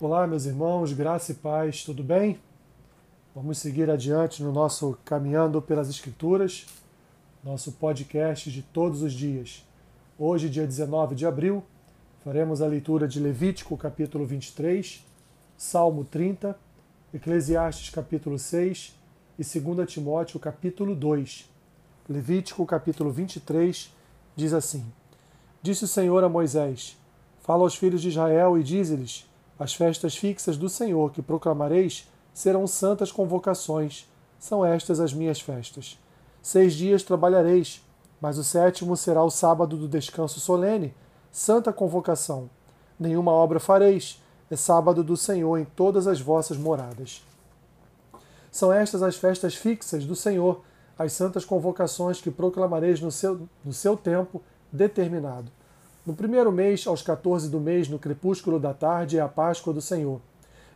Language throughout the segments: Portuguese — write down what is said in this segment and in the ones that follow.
Olá, meus irmãos, graça e paz, tudo bem? Vamos seguir adiante no nosso Caminhando pelas Escrituras, nosso podcast de todos os dias. Hoje, dia 19 de abril, faremos a leitura de Levítico, capítulo 23, Salmo 30, Eclesiastes, capítulo 6 e 2 Timóteo, capítulo 2. Levítico, capítulo 23, diz assim: Disse o Senhor a Moisés: Fala aos filhos de Israel e dize-lhes: As festas fixas do Senhor que proclamareis serão santas convocações. São estas as minhas festas. Seis dias trabalhareis, mas o sétimo será o sábado do descanso solene, santa convocação. Nenhuma obra fareis, é sábado do Senhor em todas as vossas moradas. São estas as festas fixas do Senhor, as santas convocações que proclamareis no seu, no seu tempo determinado. No primeiro mês, aos 14 do mês, no crepúsculo da tarde, é a Páscoa do Senhor.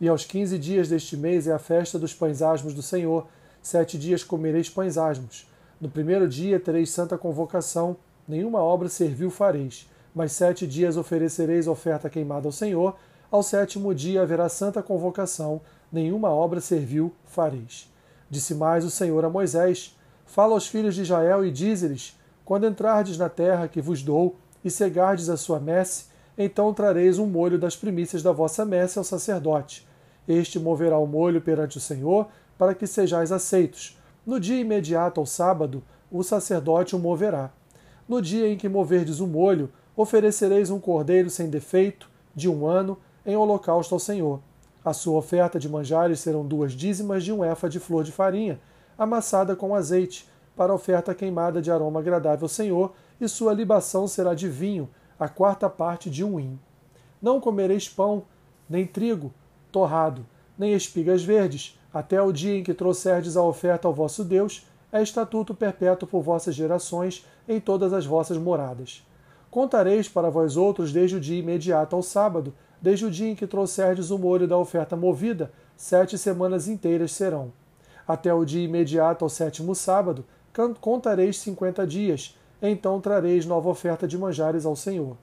E aos quinze dias deste mês é a festa dos pães asmos do Senhor. Sete dias comereis pães asmos. No primeiro dia tereis santa convocação, nenhuma obra servil fareis. Mas sete dias oferecereis oferta queimada ao Senhor. Ao sétimo dia haverá santa convocação, nenhuma obra servil fareis. Disse mais o Senhor a Moisés: Fala aos filhos de Israel e dize-lhes: Quando entrardes na terra que vos dou, e cegardes a sua messe, então trareis um molho das primícias da vossa messe ao sacerdote. Este moverá o molho perante o Senhor, para que sejais aceitos. No dia imediato ao sábado, o sacerdote o moverá. No dia em que moverdes o molho, oferecereis um cordeiro sem defeito, de um ano, em holocausto ao Senhor. A sua oferta de manjares serão duas dízimas de um efa de flor de farinha, amassada com azeite, para oferta queimada de aroma agradável ao Senhor, e sua libação será de vinho, a quarta parte de um hin. Não comereis pão, nem trigo, torrado, nem espigas verdes, até o dia em que trouxerdes a oferta ao vosso Deus, é estatuto perpétuo por vossas gerações em todas as vossas moradas. Contareis para vós outros desde o dia imediato ao sábado, desde o dia em que trouxerdes o molho da oferta movida, sete semanas inteiras serão. Até o dia imediato ao sétimo sábado, contareis cinquenta dias, então trareis nova oferta de manjares ao Senhor.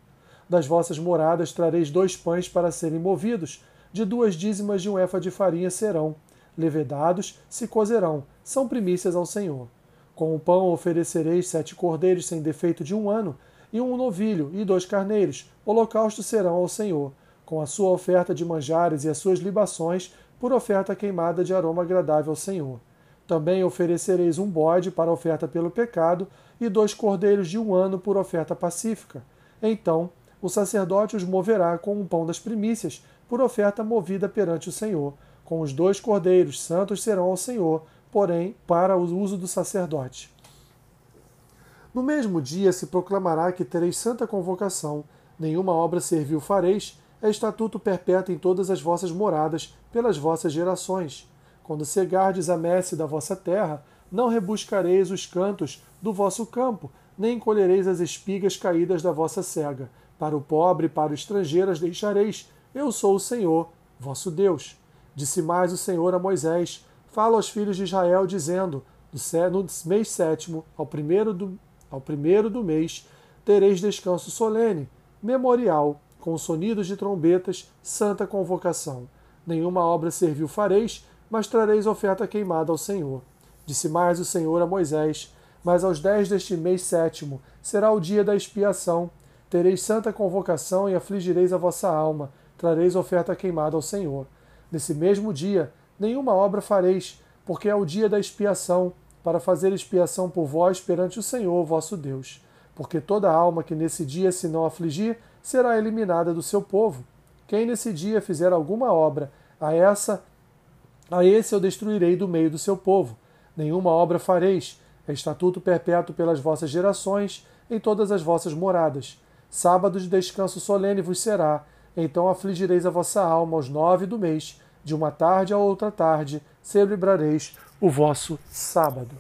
Das vossas moradas trareis dois pães para serem movidos, de duas dízimas de um efa de farinha serão, levedados se cozerão, são primícias ao Senhor. Com o pão oferecereis sete cordeiros sem defeito de um ano, e um novilho e dois carneiros, holocaustos serão ao Senhor, com a sua oferta de manjares e as suas libações, por oferta queimada de aroma agradável ao Senhor. Também oferecereis um bode para oferta pelo pecado, e dois cordeiros de um ano por oferta pacífica. Então o sacerdote os moverá com o pão das primícias, por oferta movida perante o Senhor. Com os dois cordeiros santos serão ao Senhor, porém para o uso do sacerdote. No mesmo dia se proclamará que tereis santa convocação, nenhuma obra servil fareis, é estatuto perpétuo em todas as vossas moradas, pelas vossas gerações. Quando cegardes a messe da vossa terra, não rebuscareis os cantos do vosso campo, nem colhereis as espigas caídas da vossa cega. Para o pobre e para o estrangeiro as deixareis. Eu sou o Senhor, vosso Deus. Disse mais o Senhor a Moisés: Fala aos filhos de Israel, dizendo: No mês sétimo, ao primeiro do, ao primeiro do mês, tereis descanso solene, memorial, com sonidos de trombetas, santa convocação. Nenhuma obra servil fareis, mas trareis oferta queimada ao Senhor. Disse mais o Senhor a Moisés: Mas aos dez deste mês sétimo será o dia da expiação. Tereis santa convocação e afligireis a vossa alma. Trareis oferta queimada ao Senhor. Nesse mesmo dia, nenhuma obra fareis, porque é o dia da expiação, para fazer expiação por vós perante o Senhor vosso Deus. Porque toda alma que nesse dia se não afligir será eliminada do seu povo. Quem nesse dia fizer alguma obra, a essa a esse eu destruirei do meio do seu povo nenhuma obra fareis, é estatuto perpétuo pelas vossas gerações, em todas as vossas moradas. Sábado de descanso solene vos será, então afligireis a vossa alma aos nove do mês, de uma tarde a outra tarde, celebrareis o vosso sábado.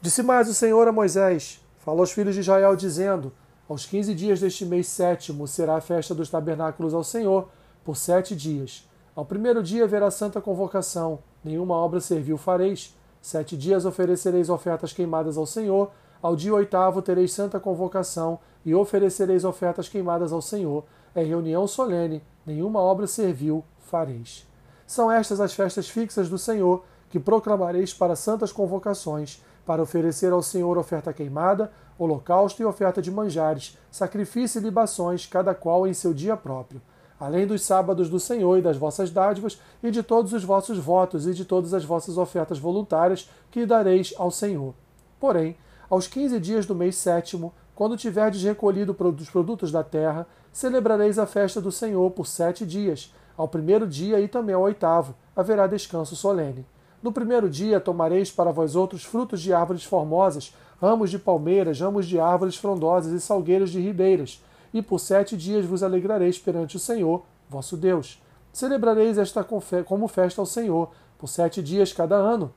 Disse mais o Senhor a Moisés: Falou aos filhos de Israel, dizendo: Aos quinze dias deste mês sétimo será a festa dos tabernáculos ao Senhor, por sete dias. Ao primeiro dia haverá santa convocação, nenhuma obra servil fareis. Sete dias oferecereis ofertas queimadas ao Senhor, ao dia oitavo tereis santa convocação, e oferecereis ofertas queimadas ao Senhor. é reunião solene, nenhuma obra servil fareis. São estas as festas fixas do Senhor, que proclamareis para santas convocações, para oferecer ao Senhor oferta queimada, holocausto e oferta de manjares, sacrifício e libações, cada qual em seu dia próprio, além dos sábados do Senhor e das vossas dádivas, e de todos os vossos votos e de todas as vossas ofertas voluntárias que dareis ao Senhor. Porém, aos quinze dias do mês sétimo, quando tiverdes recolhido os produtos da terra, celebrareis a festa do Senhor por sete dias. Ao primeiro dia e também ao oitavo haverá descanso solene. No primeiro dia tomareis para vós outros frutos de árvores formosas, ramos de palmeiras, ramos de árvores frondosas e salgueiros de ribeiras, e por sete dias vos alegrareis perante o Senhor, vosso Deus. Celebrareis esta como festa ao Senhor, por sete dias cada ano.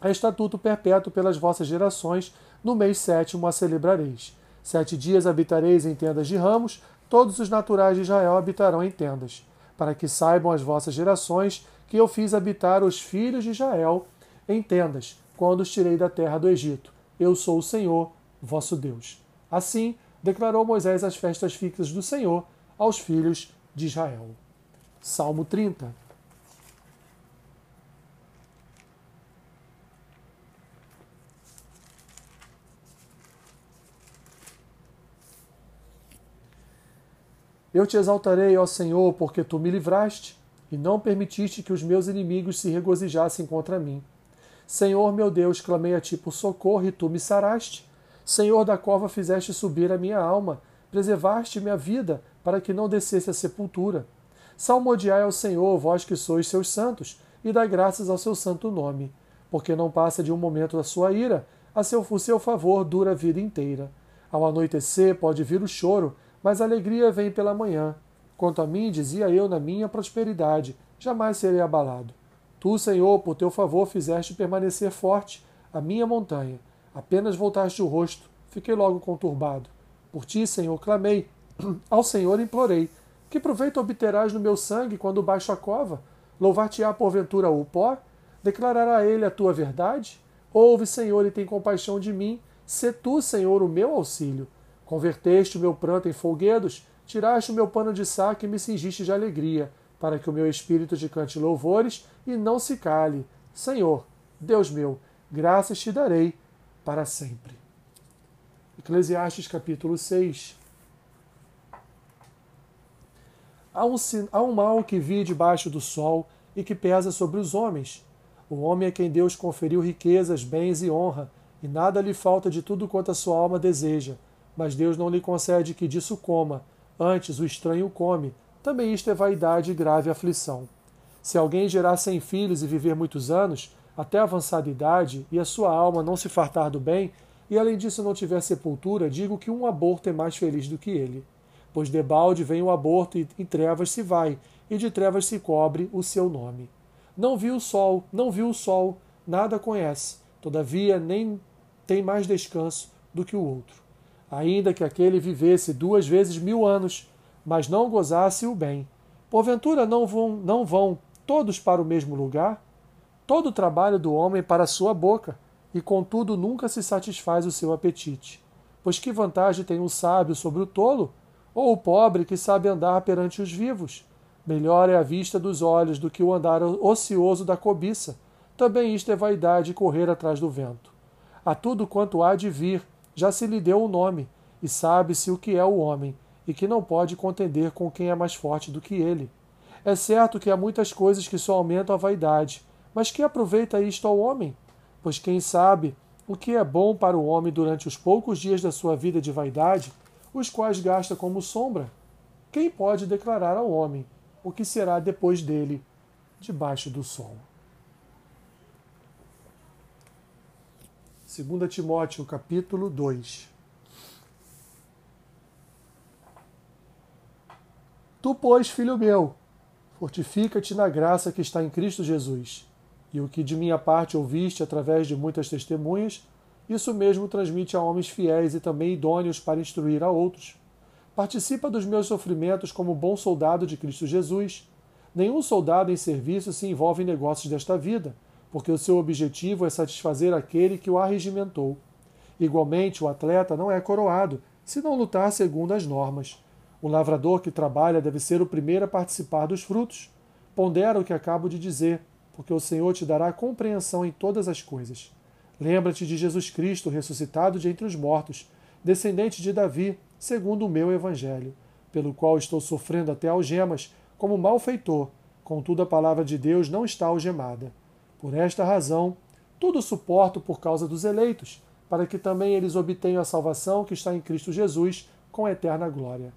É estatuto perpétuo pelas vossas gerações, no mês sétimo a celebrareis. Sete dias habitareis em tendas de ramos, todos os naturais de Israel habitarão em tendas, para que saibam as vossas gerações que eu fiz habitar os filhos de Israel em tendas, quando os tirei da terra do Egito. Eu sou o Senhor, vosso Deus. Assim, declarou Moisés as festas fixas do Senhor aos filhos de Israel. Salmo 30. Eu te exaltarei, ó Senhor, porque tu me livraste e não permitiste que os meus inimigos se regozijassem contra mim. Senhor meu Deus, clamei a ti por socorro e tu me saraste. Senhor da cova fizeste subir a minha alma, preservaste minha vida para que não descesse a sepultura. Salmodiai ao Senhor, vós que sois seus santos, e dai graças ao seu santo nome, porque não passa de um momento da sua ira, a seu, o seu favor dura a vida inteira. Ao anoitecer pode vir o choro, mas a alegria vem pela manhã. Quanto a mim, dizia eu na minha prosperidade, jamais serei abalado. Tu, Senhor, por teu favor fizeste permanecer forte a minha montanha. Apenas voltaste o rosto, fiquei logo conturbado. Por ti, Senhor, clamei. Ao Senhor implorei. Que proveito obterás no meu sangue quando baixo a cova? Louvar-te-á porventura o pó? Declarará ele a tua verdade? Ouve, Senhor, e tem compaixão de mim. Se tu, Senhor, o meu auxílio. Converteste o meu pranto em folguedos, Tiraste o meu pano de saco e me cingiste de alegria, para que o meu espírito te cante louvores e não se cale. Senhor, Deus meu, graças te darei para sempre. Eclesiastes capítulo 6. Há um, há um mal que vi debaixo do sol e que pesa sobre os homens. O homem a quem Deus conferiu riquezas, bens e honra, e nada lhe falta de tudo quanto a sua alma deseja, mas Deus não lhe concede que disso coma, Antes o estranho come. Também isto é vaidade e grave aflição. Se alguém gerar cem filhos e viver muitos anos, até avançada idade, e a sua alma não se fartar do bem, e além disso não tiver sepultura, digo que um aborto é mais feliz do que ele. Pois debalde vem o aborto e em trevas se vai, e de trevas se cobre o seu nome. Não viu o sol, não viu o sol, nada conhece, todavia nem tem mais descanso do que o outro ainda que aquele vivesse duas vezes mil anos, mas não gozasse o bem. Porventura não vão, não vão todos para o mesmo lugar? Todo o trabalho do homem para sua boca, e contudo nunca se satisfaz o seu apetite. Pois que vantagem tem o sábio sobre o tolo? Ou o pobre que sabe andar perante os vivos? Melhor é a vista dos olhos do que o andar ocioso da cobiça. Também isto é vaidade correr atrás do vento. A tudo quanto há de vir, já se lhe deu o nome, e sabe-se o que é o homem, e que não pode contender com quem é mais forte do que ele. É certo que há muitas coisas que só aumentam a vaidade, mas que aproveita isto ao homem? Pois quem sabe o que é bom para o homem durante os poucos dias da sua vida de vaidade, os quais gasta como sombra? Quem pode declarar ao homem o que será depois dele, debaixo do sol? 2 Timóteo capítulo 2 Tu, pois, filho meu, fortifica-te na graça que está em Cristo Jesus, e o que de minha parte ouviste através de muitas testemunhas, isso mesmo transmite a homens fiéis e também idôneos para instruir a outros. Participa dos meus sofrimentos como bom soldado de Cristo Jesus. Nenhum soldado em serviço se envolve em negócios desta vida, porque o seu objetivo é satisfazer aquele que o arregimentou. Igualmente, o atleta não é coroado, se não lutar segundo as normas. O lavrador que trabalha deve ser o primeiro a participar dos frutos. Pondera o que acabo de dizer, porque o Senhor te dará compreensão em todas as coisas. Lembra-te de Jesus Cristo ressuscitado de entre os mortos, descendente de Davi, segundo o meu evangelho, pelo qual estou sofrendo até algemas, como malfeitor. Contudo, a palavra de Deus não está algemada. Por esta razão, tudo suporto por causa dos eleitos, para que também eles obtenham a salvação que está em Cristo Jesus, com eterna glória.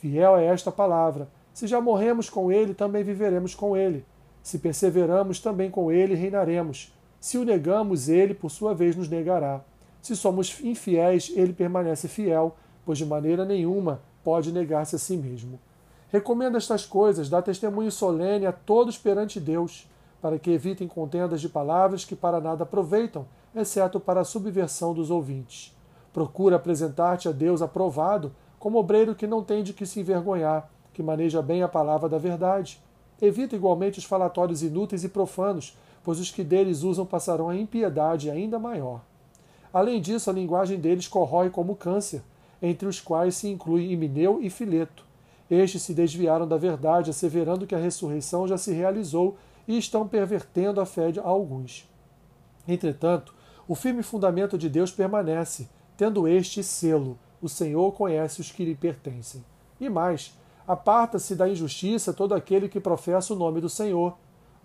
Fiel é esta palavra. Se já morremos com ele, também viveremos com ele. Se perseveramos, também com ele reinaremos. Se o negamos, ele, por sua vez, nos negará. Se somos infiéis, ele permanece fiel, pois de maneira nenhuma pode negar-se a si mesmo. Recomenda estas coisas, dá testemunho solene a todos perante Deus para que evitem contendas de palavras que para nada aproveitam, exceto para a subversão dos ouvintes. Procura apresentar-te a Deus aprovado, como obreiro que não tem de que se envergonhar, que maneja bem a palavra da verdade. Evita igualmente os falatórios inúteis e profanos, pois os que deles usam passarão a impiedade ainda maior. Além disso, a linguagem deles corrói como câncer, entre os quais se inclui Himeneu e Fileto. Estes se desviaram da verdade, asseverando que a ressurreição já se realizou e estão pervertendo a fé de alguns. Entretanto, o firme fundamento de Deus permanece, tendo este selo: o Senhor conhece os que lhe pertencem. E mais, aparta-se da injustiça todo aquele que professa o nome do Senhor.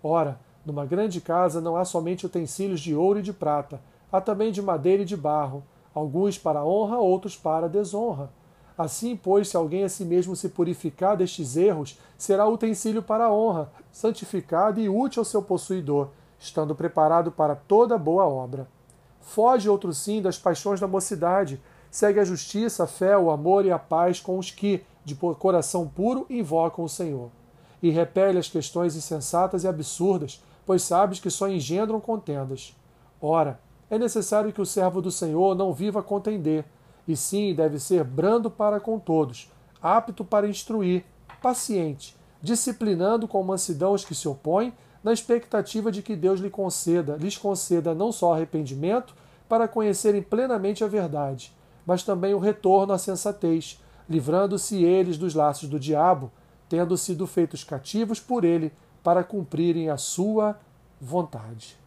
Ora, numa grande casa não há somente utensílios de ouro e de prata, há também de madeira e de barro, alguns para honra, outros para desonra. Assim, pois, se alguém a si mesmo se purificar destes erros, será utensílio para honra, santificado e útil ao seu possuidor, estando preparado para toda boa obra. Foge, outro sim, das paixões da mocidade, segue a justiça, a fé, o amor e a paz com os que, de coração puro, invocam o Senhor. E repele as questões insensatas e absurdas, pois sabes que só engendram contendas. Ora, é necessário que o servo do Senhor não viva a contender, e sim deve ser brando para com todos, apto para instruir, paciente, disciplinando com mansidão os que se opõem, na expectativa de que Deus lhe conceda, lhes conceda não só arrependimento, para conhecerem plenamente a verdade, mas também o retorno à sensatez, livrando-se eles dos laços do diabo, tendo sido feitos cativos por ele para cumprirem a sua vontade.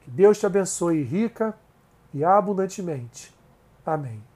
Que Deus te abençoe rica e abundantemente. Amém.